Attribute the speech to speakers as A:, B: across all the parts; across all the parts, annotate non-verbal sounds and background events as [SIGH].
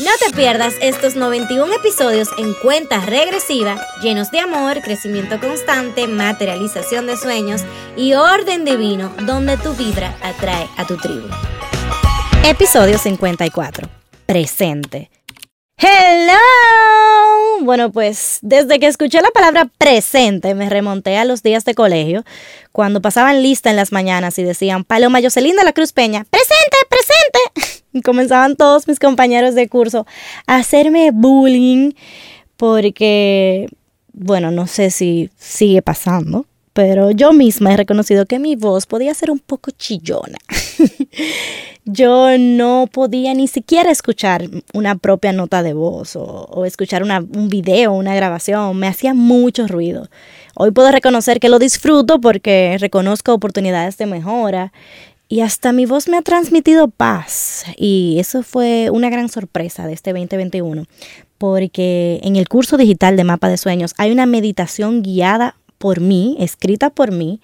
A: No te pierdas estos 91 episodios en cuenta regresiva, llenos de amor, crecimiento constante, materialización de sueños y orden divino, donde tu vibra atrae a tu tribu. Episodio 54. Presente. Hello. Bueno, pues desde que escuché la palabra presente me remonté a los días de colegio, cuando pasaban lista en las mañanas y decían Paloma Jocelyn de la Cruz Peña, presente, presente. [LAUGHS] Y comenzaban todos mis compañeros de curso a hacerme bullying porque, bueno, no sé si sigue pasando, pero yo misma he reconocido que mi voz podía ser un poco chillona. [LAUGHS] [LAUGHS] yo no podía ni siquiera escuchar una propia nota de voz o, escuchar un video, una grabación. Me hacía mucho ruido. Hoy puedo reconocer que lo disfruto porque reconozco oportunidades de mejora y hasta mi voz me ha transmitido paz. Y eso fue una gran sorpresa de este 2021, porque en el curso digital de Mapa de Sueños hay una meditación guiada por mí, escrita por mí,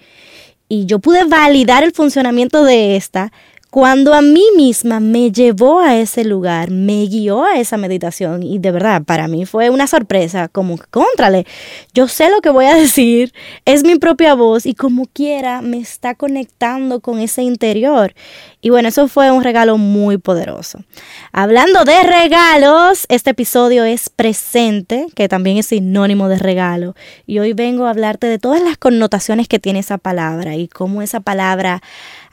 A: y yo pude validar el funcionamiento de esta cuando a mí misma me llevó a ese lugar, me guió a esa meditación y de verdad para mí fue una sorpresa, como contrale, yo sé lo que voy a [LAUGHS] decir, es mi propia voz y como quiera me está conectando con ese interior. Y bueno, eso fue un regalo muy poderoso. Hablando de regalos, este episodio es presente, que también es sinónimo de regalo. Y hoy vengo a hablarte de todas las connotaciones que tiene esa palabra y cómo esa palabra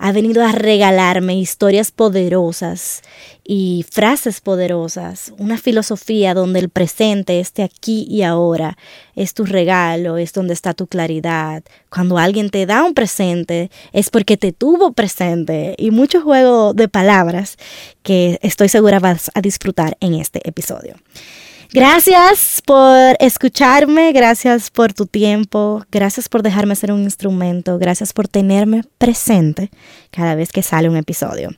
A: ha venido a regalarme historias poderosas y frases poderosas, una filosofía donde el presente, este aquí y ahora, es tu regalo, es donde está tu claridad. Cuando alguien te da un presente, es porque te tuvo presente y mucho juego de palabras que estoy segura vas a disfrutar en este episodio. Gracias por escucharme, gracias por tu tiempo, gracias por dejarme ser un instrumento, gracias por tenerme presente cada vez que sale un episodio.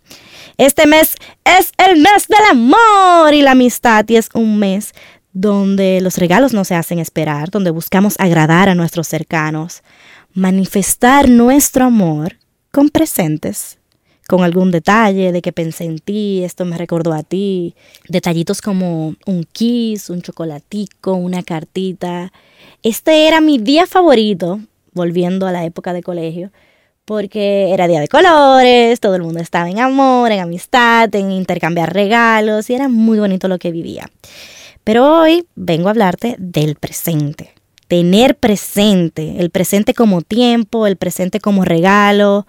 A: Este mes es el mes del amor y la amistad y es un mes donde los regalos no se hacen esperar, donde buscamos agradar a nuestros cercanos, manifestar nuestro amor con presentes con algún detalle de que pensé en ti, esto me recordó a ti, detallitos como un kiss, un chocolatico, una cartita. Este era mi día favorito, volviendo a la época de colegio, porque era día de colores, todo el mundo estaba en amor, en amistad, en intercambiar regalos y era muy bonito lo que vivía. Pero hoy vengo a hablarte del presente. Tener presente, el presente como tiempo, el presente como regalo,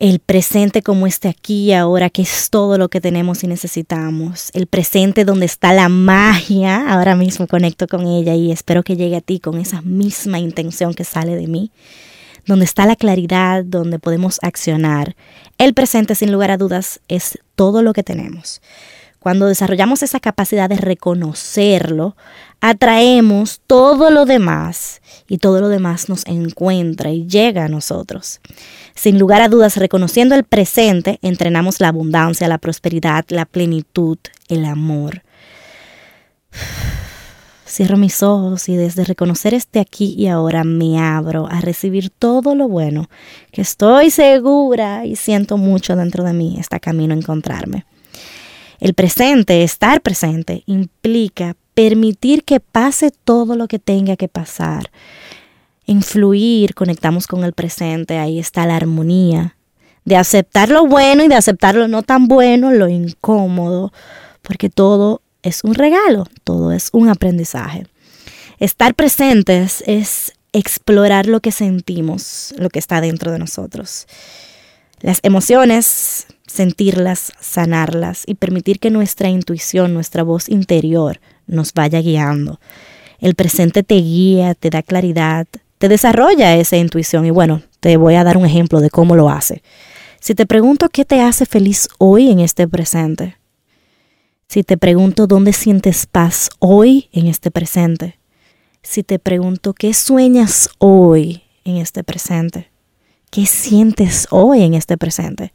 A: el presente como este aquí y ahora, que es todo lo que tenemos y necesitamos, el presente donde está la magia, ahora mismo conecto con ella y espero que llegue a ti con esa misma intención que sale de mí, donde está la claridad, donde podemos accionar. El presente, sin lugar a dudas, es todo lo que tenemos. Cuando desarrollamos esa capacidad de reconocerlo, atraemos todo lo demás y todo lo demás nos encuentra y llega a nosotros. Sin lugar a dudas, reconociendo el presente, entrenamos la abundancia, la prosperidad, la plenitud, el amor. [SIGHS] Cierro mis ojos y desde reconocer este aquí y ahora me abro a recibir todo lo bueno que estoy segura y siento mucho dentro de mí está camino a encontrarme. El presente, estar presente, implica permitir que pase todo lo que tenga que pasar. Influir, conectamos con el presente, ahí está la armonía. De aceptar lo bueno y de aceptar lo no tan bueno, lo incómodo, porque todo es un regalo, todo es un aprendizaje. Estar presentes es explorar lo que sentimos, lo que está dentro de nosotros. Las emociones, sentirlas, sanarlas y permitir que nuestra intuición, nuestra voz interior nos vaya guiando. El presente te guía, te da claridad, te desarrolla esa intuición y bueno, te voy a dar un ejemplo de cómo lo hace. Si te pregunto qué te hace feliz hoy en este presente, si te pregunto dónde sientes paz hoy en este presente, si te pregunto qué sueñas hoy en este presente,
B: ¿Qué sientes hoy en este presente?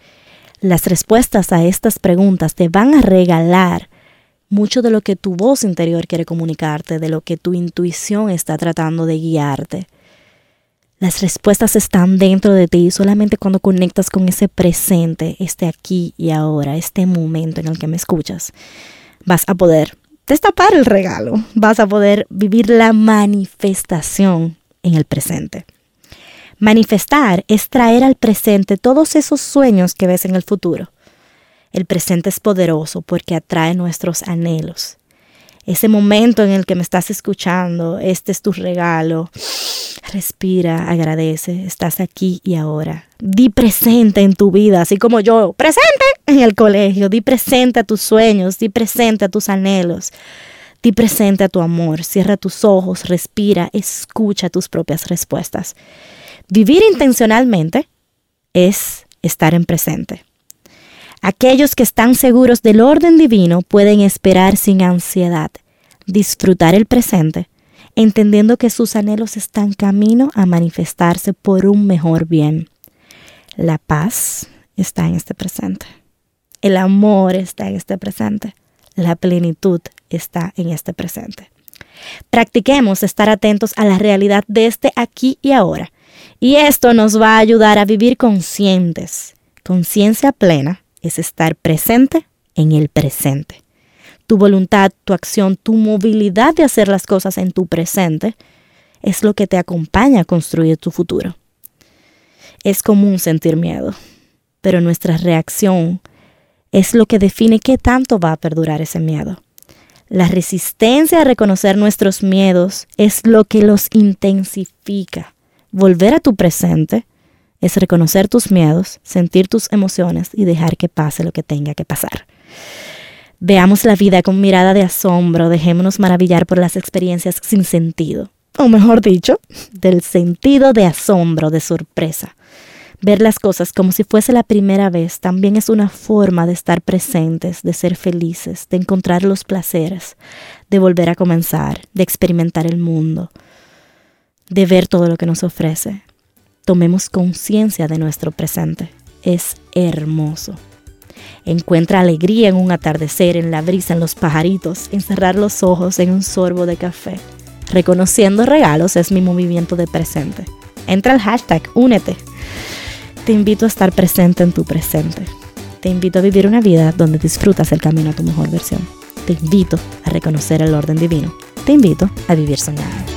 B: Las respuestas a estas preguntas te van a regalar mucho de lo que tu voz interior quiere comunicarte, de lo que tu intuición está tratando de guiarte. Las respuestas están dentro de ti solamente cuando conectas con ese presente, este aquí y ahora, este momento en el que me escuchas, vas a poder destapar el regalo, vas a poder vivir la manifestación en el presente. Manifestar es traer al presente todos esos sueños que ves en el futuro. El presente es poderoso porque atrae nuestros anhelos. Ese momento en el que me estás escuchando, este es tu regalo. Respira, agradece, estás aquí y ahora. Di presente en tu vida, así como yo, presente en el colegio, di presente a tus sueños, di presente a tus anhelos. Di presente a tu amor, cierra tus ojos, respira, escucha tus propias respuestas. Vivir intencionalmente es estar en presente. Aquellos que están seguros del orden divino pueden esperar sin ansiedad, disfrutar el presente, entendiendo que sus anhelos están camino a manifestarse por un mejor bien. La paz está en este presente. El amor está en este presente. La plenitud está en este presente. Practiquemos estar atentos a la realidad de este aquí y ahora. Y esto nos va a ayudar a vivir conscientes, conciencia plena es estar presente en el presente. Tu voluntad, tu acción, tu movilidad de hacer las cosas en tu presente es lo que te acompaña a construir tu futuro. Es común sentir miedo, pero nuestra reacción es lo que define qué tanto va a perdurar ese miedo. La resistencia a reconocer nuestros miedos es lo que los intensifica. Volver a tu presente es reconocer tus miedos, sentir tus emociones y dejar que pase lo que tenga que pasar. Veamos la vida con mirada de asombro, dejémonos maravillar por las experiencias sin sentido, o mejor dicho, [LAUGHS] del sentido de asombro, de sorpresa. Ver las cosas como si fuese la primera vez también es una forma de estar presentes, de ser felices, de encontrar los placeres, de volver a comenzar, de experimentar el mundo, de ver todo lo que nos ofrece, tomemos conciencia de nuestro presente. Es hermoso. Encuentra alegría en un atardecer, en la brisa, en los pajaritos, en cerrar los ojos en un sorbo de café. Reconociendo regalos es mi movimiento de presente. Entra al hashtag, únete. Te invito a estar presente en tu presente. Te invito a vivir una vida donde disfrutas el camino a tu mejor versión. Te invito a reconocer el orden divino. Te invito a vivir soñando.